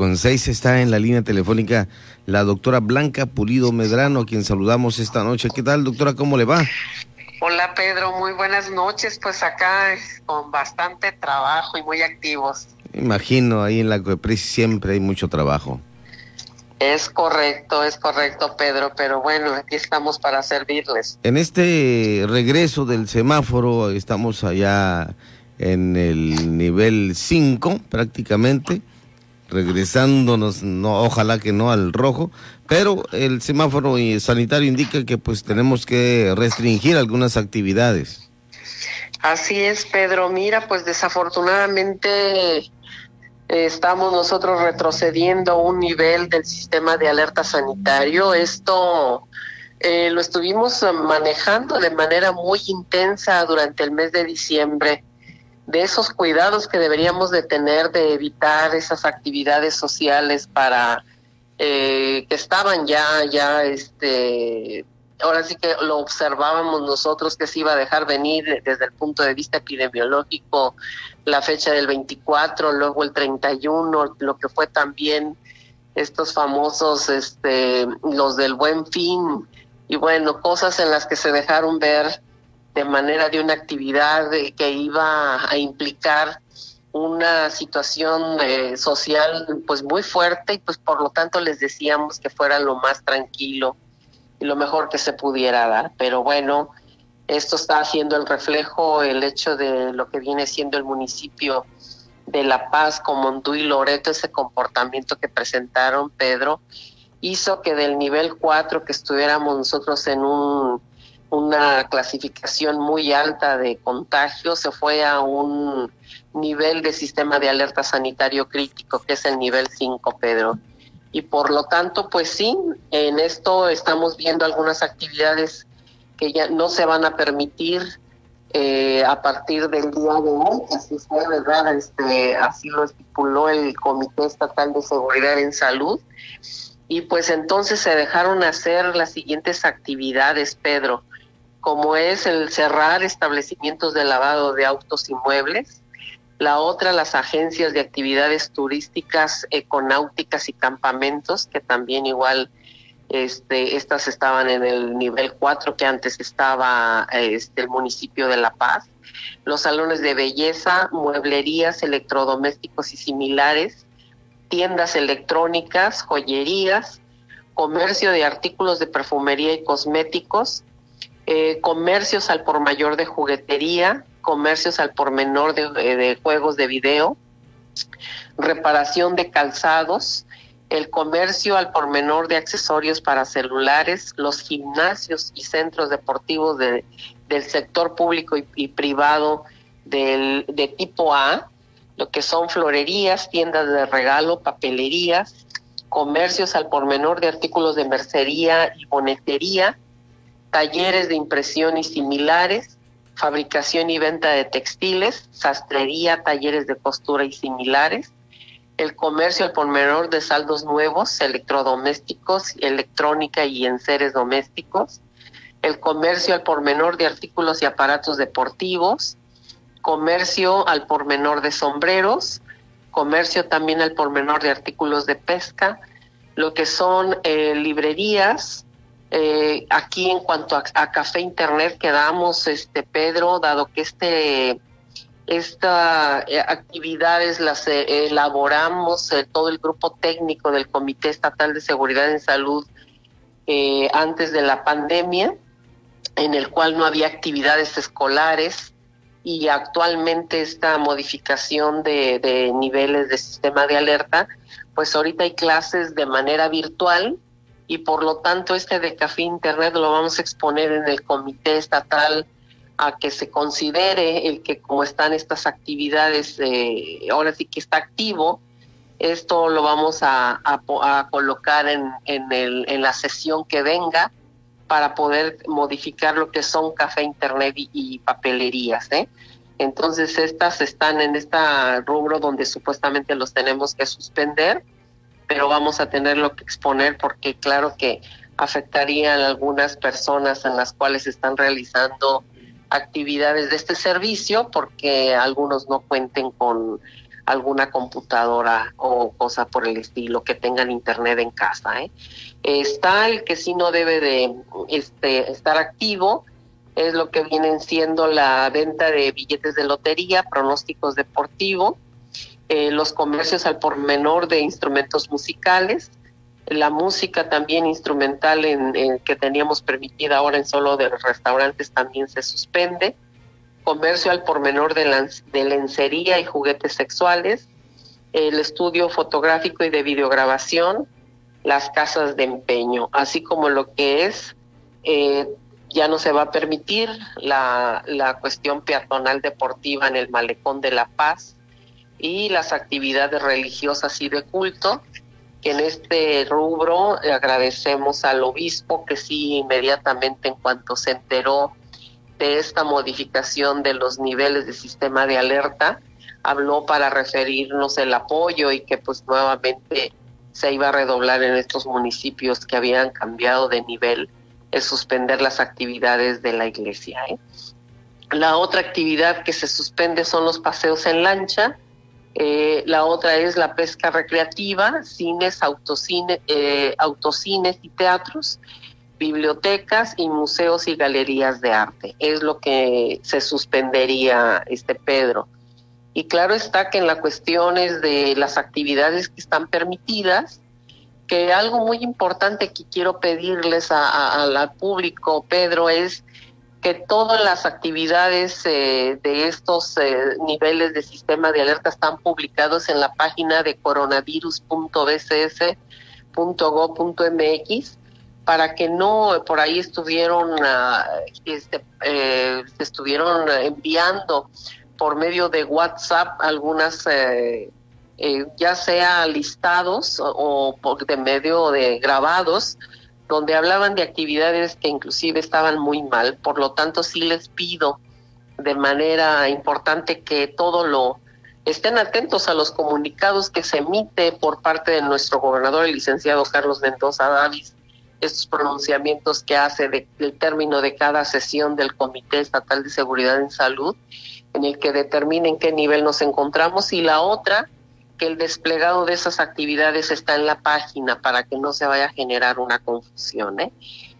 Con seis está en la línea telefónica la doctora Blanca Pulido Medrano, a quien saludamos esta noche. ¿Qué tal, doctora? ¿Cómo le va? Hola, Pedro. Muy buenas noches. Pues acá con bastante trabajo y muy activos. Imagino, ahí en la COEPRIS siempre hay mucho trabajo. Es correcto, es correcto, Pedro, pero bueno, aquí estamos para servirles. En este regreso del semáforo, estamos allá en el nivel 5 prácticamente, regresándonos, no, ojalá que no al rojo, pero el semáforo sanitario indica que pues tenemos que restringir algunas actividades. Así es, Pedro. Mira, pues desafortunadamente estamos nosotros retrocediendo un nivel del sistema de alerta sanitario. Esto eh, lo estuvimos manejando de manera muy intensa durante el mes de diciembre, de esos cuidados que deberíamos de tener de evitar esas actividades sociales para eh, que estaban ya, ya, este, ahora sí que lo observábamos nosotros que se iba a dejar venir desde el punto de vista epidemiológico la fecha del 24, luego el 31, lo que fue también estos famosos, este, los del buen fin, y bueno, cosas en las que se dejaron ver de manera de una actividad que iba a implicar una situación eh, social pues muy fuerte y pues por lo tanto les decíamos que fuera lo más tranquilo y lo mejor que se pudiera dar. Pero bueno, esto está haciendo el reflejo, el hecho de lo que viene siendo el municipio de La Paz, con Mondú y Loreto, ese comportamiento que presentaron, Pedro, hizo que del nivel 4 que estuviéramos nosotros en un, una clasificación muy alta de contagio, se fue a un nivel de sistema de alerta sanitario crítico, que es el nivel 5, Pedro. Y por lo tanto, pues sí, en esto estamos viendo algunas actividades que ya no se van a permitir eh, a partir del día de hoy, así fue, ¿verdad? Este, así lo estipuló el Comité Estatal de Seguridad en Salud. Y pues entonces se dejaron hacer las siguientes actividades, Pedro, como es el cerrar establecimientos de lavado de autos y muebles, la otra las agencias de actividades turísticas, econáuticas y campamentos, que también igual este, estas estaban en el nivel 4 que antes estaba este, el municipio de La Paz. Los salones de belleza, mueblerías, electrodomésticos y similares, tiendas electrónicas, joyerías, comercio de artículos de perfumería y cosméticos, eh, comercios al por mayor de juguetería, comercios al por menor de, de juegos de video, reparación de calzados, el comercio al por menor de accesorios para celulares, los gimnasios y centros deportivos de, del sector público y, privado del, de tipo A, lo que son florerías, tiendas de regalo, papelerías, comercios al por menor de artículos de mercería y bonetería, talleres de impresión y similares, fabricación y venta de textiles, sastrería, talleres de costura y similares, el comercio al por menor de saldos nuevos, electrodomésticos, electrónica y enseres domésticos, el comercio al por menor de artículos y aparatos deportivos, comercio al por menor de sombreros, comercio también al por menor de artículos de pesca, lo que son eh, librerías. Eh, aquí en cuanto a, a, café internet quedamos, este Pedro, dado que este estas eh, actividades las eh, elaboramos eh, todo el grupo técnico del Comité Estatal de Seguridad en Salud antes de la pandemia, en el cual no había actividades escolares y actualmente esta modificación de niveles de sistema de alerta, pues ahorita hay clases de manera virtual y por lo tanto este de Café Internet lo vamos a exponer en el Comité Estatal a que se considere el que como están estas actividades, eh, ahora sí que está activo, esto lo vamos a, colocar en, el, en la sesión que venga para poder modificar lo que son café, internet y, papelerías. ¿eh? Entonces estas están en este rubro donde supuestamente los tenemos que suspender, pero vamos a tenerlo que exponer porque claro que afectarían a algunas personas en las cuales están realizando actividades de este servicio porque algunos no cuenten con alguna computadora o cosa por el estilo, que tengan internet en casa. ¿eh? Está el que sí no debe de este, estar activo, es lo que vienen siendo la venta de billetes de lotería, pronósticos deportivos, eh, los comercios al por menor de instrumentos musicales, la música también instrumental en, que teníamos permitida ahora en solo de los restaurantes también se suspende, comercio al por menor de, de lencería y juguetes sexuales, el estudio fotográfico y de videograbación, las casas de empeño, así como lo que es eh, ya no se va a permitir la, la cuestión peatonal deportiva en el malecón de La Paz y las actividades religiosas y de culto, en este rubro agradecemos al obispo que sí inmediatamente en cuanto se enteró de esta modificación de los niveles de sistema de alerta, habló para referirnos el apoyo y que pues nuevamente se iba a redoblar en estos municipios que habían cambiado de nivel es suspender las actividades de la iglesia. ¿eh? La otra actividad que se suspende son los paseos en lancha. Eh, la otra es la pesca recreativa, cines, autocine, eh, autocines y teatros, bibliotecas y museos y galerías de arte. Es lo que se suspendería, este Pedro. Y claro está que en las cuestiones de las actividades que están permitidas, que algo muy importante que quiero pedirles al público, Pedro, es que todas las actividades eh, de estos eh, niveles de sistema de alerta están publicados en la página de coronavirus.bcs.go.mx para que no por ahí estuvieron uh, este, eh, estuvieron enviando por medio de WhatsApp algunas eh, eh, ya sea listados o, por de medio de grabados, donde hablaban de actividades que inclusive estaban muy mal. Por lo tanto, sí les pido de manera importante que todo lo estén atentos a los comunicados que se emite por parte de nuestro gobernador, el licenciado Carlos Mendoza Davis, estos pronunciamientos que hace del término de cada sesión del Comité Estatal de Seguridad en Salud, en el que determinen qué nivel nos encontramos, y la otra, que el desplegado de esas actividades está en la página para que no se vaya a generar una confusión. ¿eh?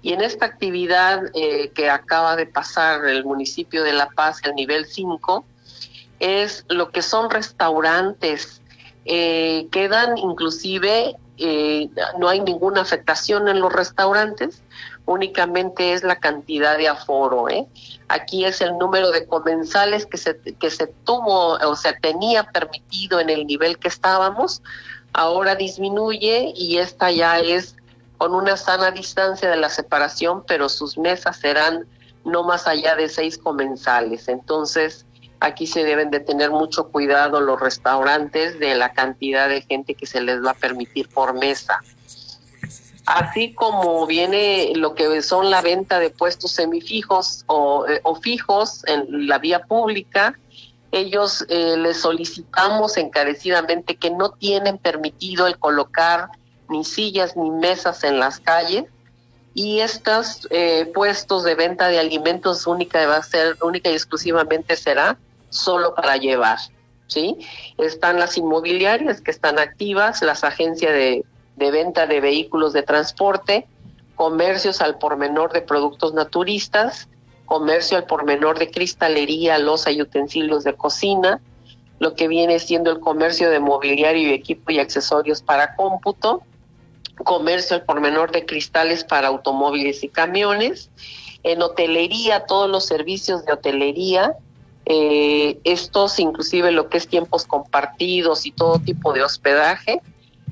Y en esta actividad eh, que acaba de pasar el municipio de La Paz, el nivel 5, es lo que son restaurantes. Eh, quedan inclusive, eh, no hay ninguna afectación en los restaurantes, únicamente es la cantidad de aforo. ¿eh? Aquí es el número de comensales que se, que se tuvo o se tenía permitido en el nivel que estábamos, ahora disminuye y esta ya es con una sana distancia de la separación, pero sus mesas serán no más allá de seis comensales. Entonces, aquí se deben de tener mucho cuidado los restaurantes de la cantidad de gente que se les va a permitir por mesa. Así como viene lo que son la venta de puestos semifijos o, eh, fijos en la vía pública, ellos eh, les solicitamos encarecidamente que no tienen permitido el colocar ni sillas ni mesas en las calles y estos eh, puestos de venta de alimentos única va a ser única y exclusivamente será solo para llevar, ¿sí? Están las inmobiliarias que están activas, las agencias de de venta de vehículos de transporte, comercios al por menor de productos naturistas, comercio al por menor de cristalería, losa y utensilios de cocina, lo que viene siendo el comercio de mobiliario y equipo y accesorios para cómputo, comercio al por menor de cristales para automóviles y camiones, en hotelería, todos los servicios de hotelería, eh, estos inclusive lo que es tiempos compartidos y todo tipo de hospedaje,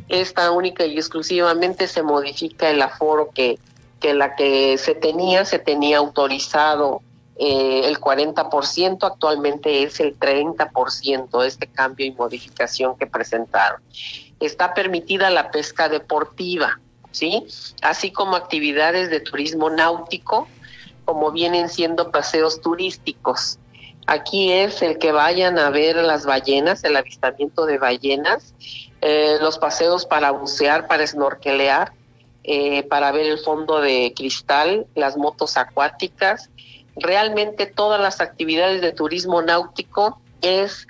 esta única y exclusivamente se modifica el aforo que, que la que se tenía, se tenía autorizado eh, el 40%, actualmente es el 30% este cambio y modificación que presentaron. Está permitida la pesca deportiva, ¿sí? Así como actividades de turismo náutico, como vienen siendo paseos turísticos. Aquí es el que vayan a ver las ballenas, el avistamiento de ballenas, eh, los paseos para bucear, para snorkelear, eh, para ver el fondo de cristal, las motos acuáticas. Realmente todas las actividades de turismo náutico es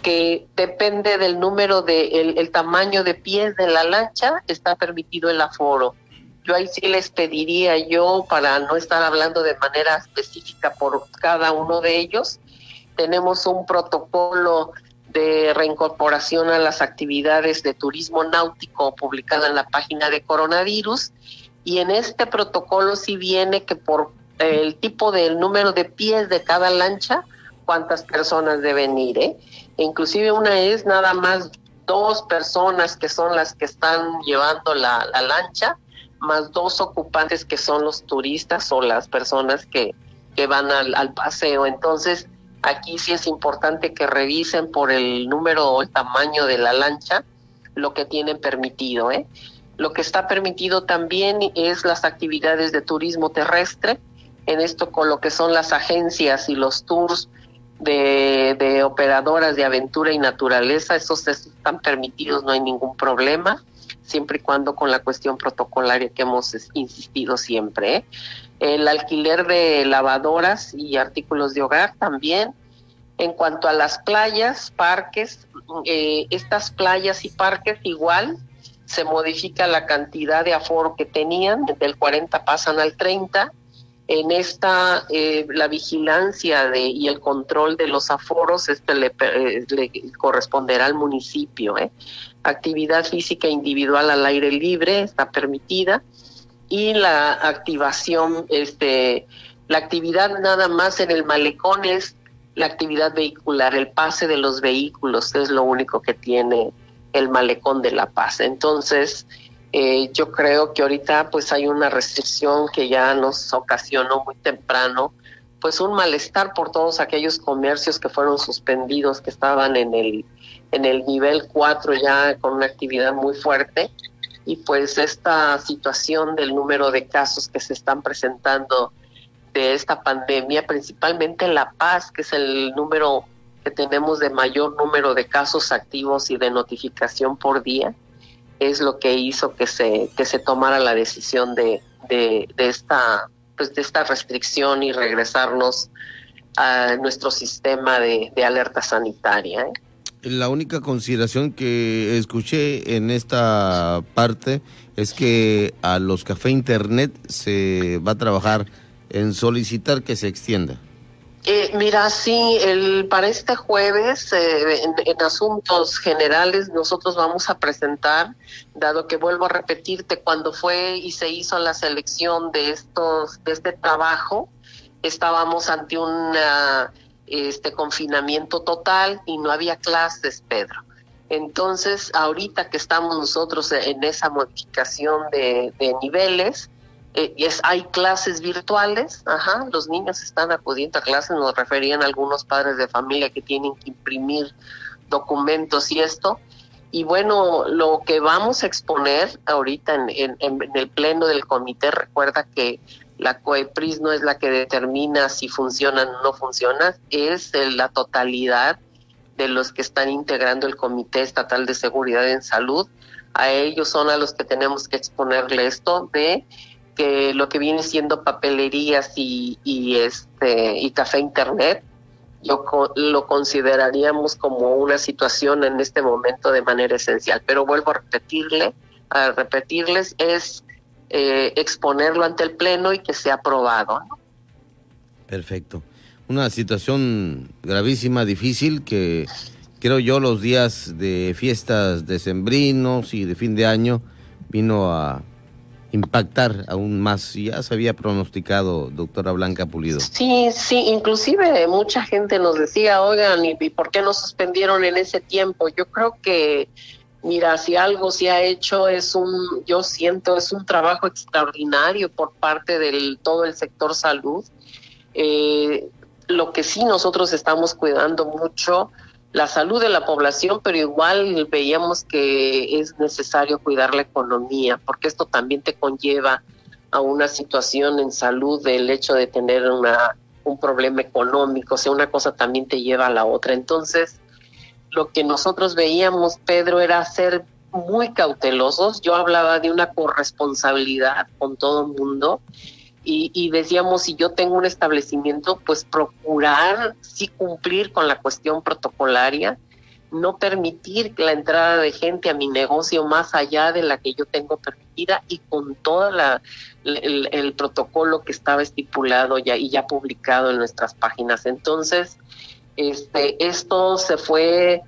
que depende del número de el, tamaño de pies de la lancha, está permitido el aforo. Yo ahí sí les pediría yo, para no estar hablando de manera específica por cada uno de ellos, tenemos un protocolo de reincorporación a las actividades de turismo náutico publicada en la página de coronavirus y en este protocolo sí viene que por el tipo del número de pies de cada lancha, cuántas personas deben ir. ¿eh? inclusive una es nada más dos personas que son las que están llevando la, lancha, más dos ocupantes que son los turistas o las personas que, que van al, al, paseo. Entonces, aquí sí es importante que revisen por el número o el tamaño de la lancha lo que tienen permitido. ¿eh? Lo que está permitido también es las actividades de turismo terrestre, en esto con lo que son las agencias y los tours de, operadoras de aventura y naturaleza, esos están permitidos, no hay ningún problema, siempre y cuando con la cuestión protocolaria que hemos insistido siempre. ¿eh? El alquiler de lavadoras y artículos de hogar también. En cuanto a las playas, parques, eh, estas playas y parques igual se modifica la cantidad de aforo que tenían, del 40 pasan al 30 en esta eh, la vigilancia de, y el control de los aforos este le, eh, corresponderá al municipio ¿eh? actividad física individual al aire libre está permitida y la activación este la actividad nada más en el malecón es la actividad vehicular el pase de los vehículos es lo único que tiene el malecón de la paz entonces eh, yo creo que ahorita pues hay una restricción que ya nos ocasionó muy temprano, pues un malestar por todos aquellos comercios que fueron suspendidos, que estaban en el, en el nivel 4 ya con una actividad muy fuerte. Y pues esta situación del número de casos que se están presentando de esta pandemia, principalmente en La Paz, que es el número que tenemos de mayor número de casos activos y de notificación por día, es lo que hizo que se, que se tomara la decisión de, de, esta, pues de esta restricción y regresarnos a nuestro sistema de, alerta sanitaria. ¿eh? La única consideración que escuché en esta parte es que a los café internet se va a trabajar en solicitar que se extienda. Eh, mira, sí, el, para este jueves, eh, en, asuntos generales, nosotros vamos a presentar, dado que vuelvo a repetirte, cuando fue y se hizo la selección de estos, de este trabajo, estábamos ante un este confinamiento total y no había clases, Pedro. Entonces, ahorita que estamos nosotros en esa modificación de, niveles, eh, es, hay clases virtuales, ajá, los niños están acudiendo a clases, nos referían algunos padres de familia que tienen que imprimir documentos y esto. Y bueno, lo que vamos a exponer ahorita en, el pleno del comité, recuerda que la COEPRIS no es la que determina si funcionan o no funcionan, es la totalidad de los que están integrando el Comité Estatal de Seguridad en Salud. A ellos son a los que tenemos que exponerle esto de que lo que viene siendo papelerías y, y este y café internet yo lo consideraríamos como una situación en este momento de manera esencial pero vuelvo a repetirle a repetirles es eh, exponerlo ante el pleno y que sea aprobado perfecto una situación gravísima difícil que creo yo los días de fiestas decembrinos y de fin de año vino a impactar aún más. Ya se había pronosticado, doctora Blanca Pulido. Sí, sí, inclusive mucha gente nos decía, oigan, ¿y, por qué no suspendieron en ese tiempo? Yo creo que, mira, si algo se ha hecho es un, yo siento, es un trabajo extraordinario por parte del todo el sector salud. Eh, lo que sí nosotros estamos cuidando mucho la salud de la población, pero igual veíamos que es necesario cuidar la economía, porque esto también te conlleva a una situación en salud del hecho de tener una, un problema económico, o sea, una cosa también te lleva a la otra. Entonces, lo que nosotros veíamos, Pedro, era ser muy cautelosos. Yo hablaba de una corresponsabilidad con todo el mundo y, decíamos, si yo tengo un establecimiento, pues procurar sí cumplir con la cuestión protocolaria, no permitir la entrada de gente a mi negocio más allá de la que yo tengo permitida y con todo la, el, protocolo que estaba estipulado ya y ya publicado en nuestras páginas. Entonces, este, esto se fue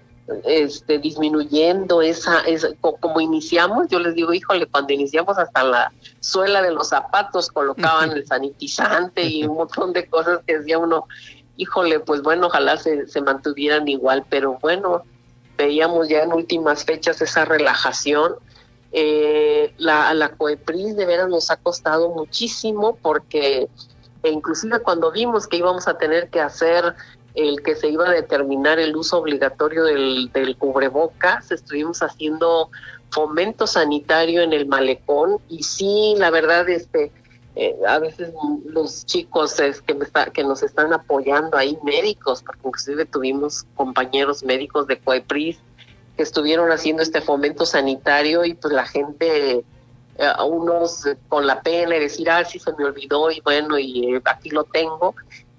este, disminuyendo esa, esa, como iniciamos, yo les digo, híjole, cuando iniciamos hasta la suela de los zapatos colocaban el sanitizante y un montón de cosas que decía uno, híjole, pues bueno, ojalá se, se mantuvieran igual, pero bueno, veíamos ya en últimas fechas esa relajación. Eh, la, la COEPRIS de veras nos ha costado muchísimo porque e inclusive cuando vimos que íbamos a tener que hacer el que se iba a determinar el uso obligatorio del, del cubrebocas, estuvimos haciendo fomento sanitario en el malecón y sí, la verdad, este, eh, a veces los chicos que, me está, que nos están apoyando ahí, médicos, porque inclusive tuvimos compañeros médicos de COEPRIS que estuvieron haciendo este fomento sanitario y pues la gente, eh, unos con la pena y decir, ah, sí se me olvidó y bueno, y eh, aquí lo tengo,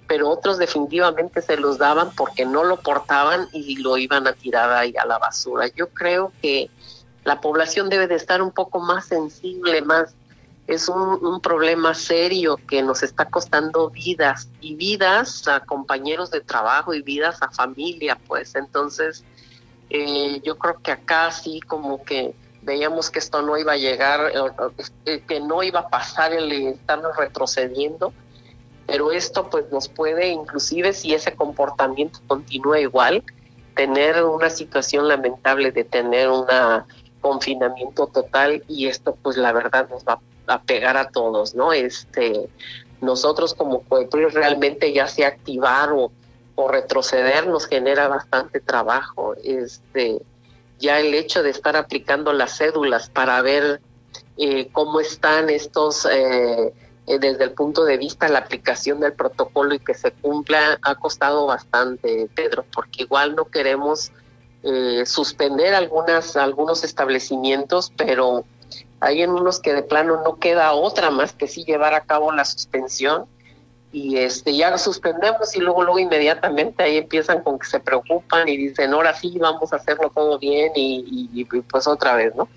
pero otros definitivamente se los daban porque no lo portaban y lo iban a tirar ahí a la basura. Yo creo que la población debe de estar un poco más sensible, más es un, problema serio que nos está costando vidas y vidas a compañeros de trabajo y vidas a familia, pues entonces eh, yo creo que acá sí como que veíamos que esto no iba a llegar, que no iba a pasar el estarnos retrocediendo, pero esto pues nos puede inclusive si ese comportamiento continúa igual, tener una situación lamentable de tener un confinamiento total y esto pues la verdad nos va a pegar a todos, ¿no? Este, nosotros como COEPRI realmente ya sea activar o, retroceder nos genera bastante trabajo. Este, ya el hecho de estar aplicando las cédulas para ver eh, cómo están estos, eh, eh, desde el punto de vista de la aplicación del protocolo y que se cumpla, ha costado bastante, Pedro, porque igual no queremos suspender algunas, algunos establecimientos, pero hay en unos que de plano no queda otra más que sí llevar a cabo la suspensión y este ya suspendemos y luego luego inmediatamente ahí empiezan con que se preocupan y dicen ahora sí vamos a hacerlo todo bien y, pues otra vez no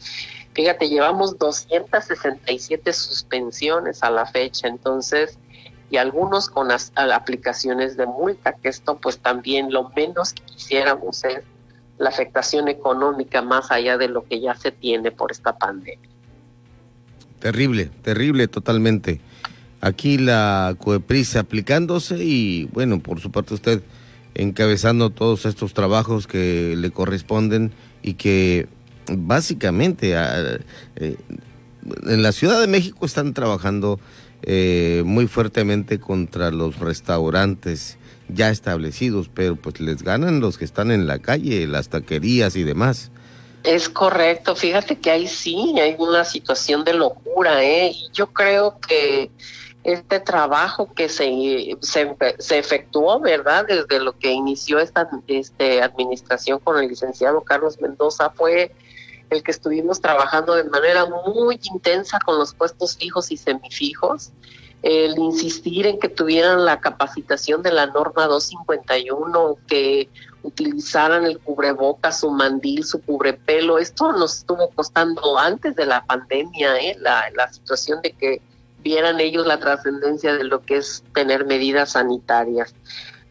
fíjate llevamos 267 suspensiones a la fecha entonces y algunos con las aplicaciones de multa que esto pues también lo menos que quisiéramos es la afectación económica más allá de lo que ya se tiene por esta pandemia Terrible, terrible totalmente. Aquí la COEPRIS aplicándose y bueno, por su parte usted encabezando todos estos trabajos que le corresponden y que básicamente eh, en la Ciudad de México están trabajando eh, muy fuertemente contra los restaurantes ya establecidos, pero pues les ganan los que están en la calle, las taquerías y demás. Es correcto, fíjate que ahí sí hay una situación de locura, ¿eh? Yo creo que este trabajo que se, se, efectuó, ¿verdad? Desde lo que inició esta este, administración con el licenciado Carlos Mendoza fue el que estuvimos trabajando de manera muy intensa con los puestos fijos y semifijos, el insistir en que tuvieran la capacitación de la norma 251, que utilizaran el cubreboca, su mandil, su cubrepelo. Esto nos estuvo costando antes de la pandemia, ¿eh? la, la situación de que vieran ellos la trascendencia de lo que es tener medidas sanitarias.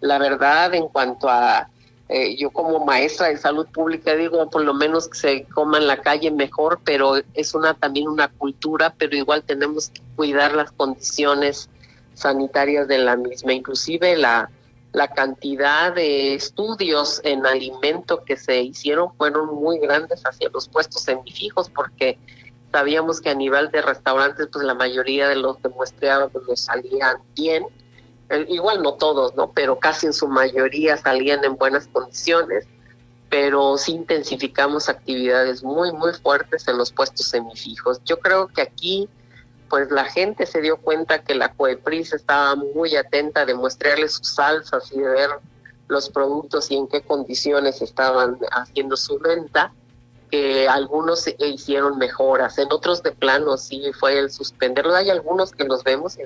La verdad, en cuanto a eh, yo como maestra de salud pública digo, por lo menos que se coma en la calle mejor, pero es una también una cultura, pero igual tenemos que cuidar las condiciones sanitarias de la misma, inclusive la la cantidad de estudios en alimento que se hicieron fueron muy grandes hacia los puestos semifijos porque sabíamos que a nivel de restaurantes pues la mayoría de los que pues salían bien eh, igual no todos no pero casi en su mayoría salían en buenas condiciones pero sí intensificamos actividades muy muy fuertes en los puestos semifijos. Yo creo que aquí pues la gente se dio cuenta que la COEPRIS estaba muy atenta de mostrarle sus salsas y de ver los productos y en qué condiciones estaban haciendo su venta, que algunos hicieron mejoras, en otros de plano sí fue el suspenderlo. Hay algunos que los vemos y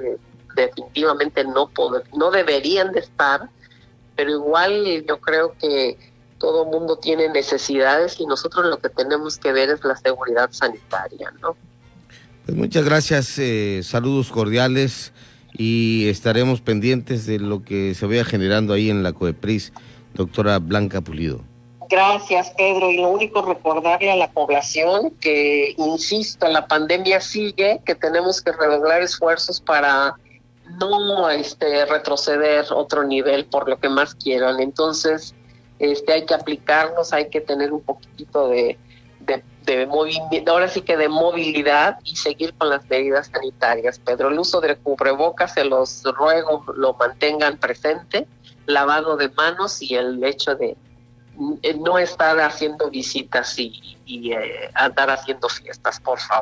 definitivamente no, no deberían de estar, pero igual yo creo que todo mundo tiene necesidades y nosotros lo que tenemos que ver es la seguridad sanitaria, ¿no? Pues muchas gracias, eh, saludos cordiales y estaremos pendientes de lo que se vaya generando ahí en la COEPRIS, doctora Blanca Pulido. Gracias, Pedro. Y lo único recordarle a la población que, insisto, la pandemia sigue, que tenemos que redoblar esfuerzos para no este, retroceder otro nivel por lo que más quieran. Entonces, este, hay que aplicarnos, hay que tener un poquito de, de, movimiento, ahora sí que de movilidad y seguir con las medidas sanitarias. Pedro, el uso de cubrebocas, se los ruego lo mantengan presente, lavado de manos y el hecho de no estar haciendo visitas y, y eh, andar haciendo fiestas, por favor.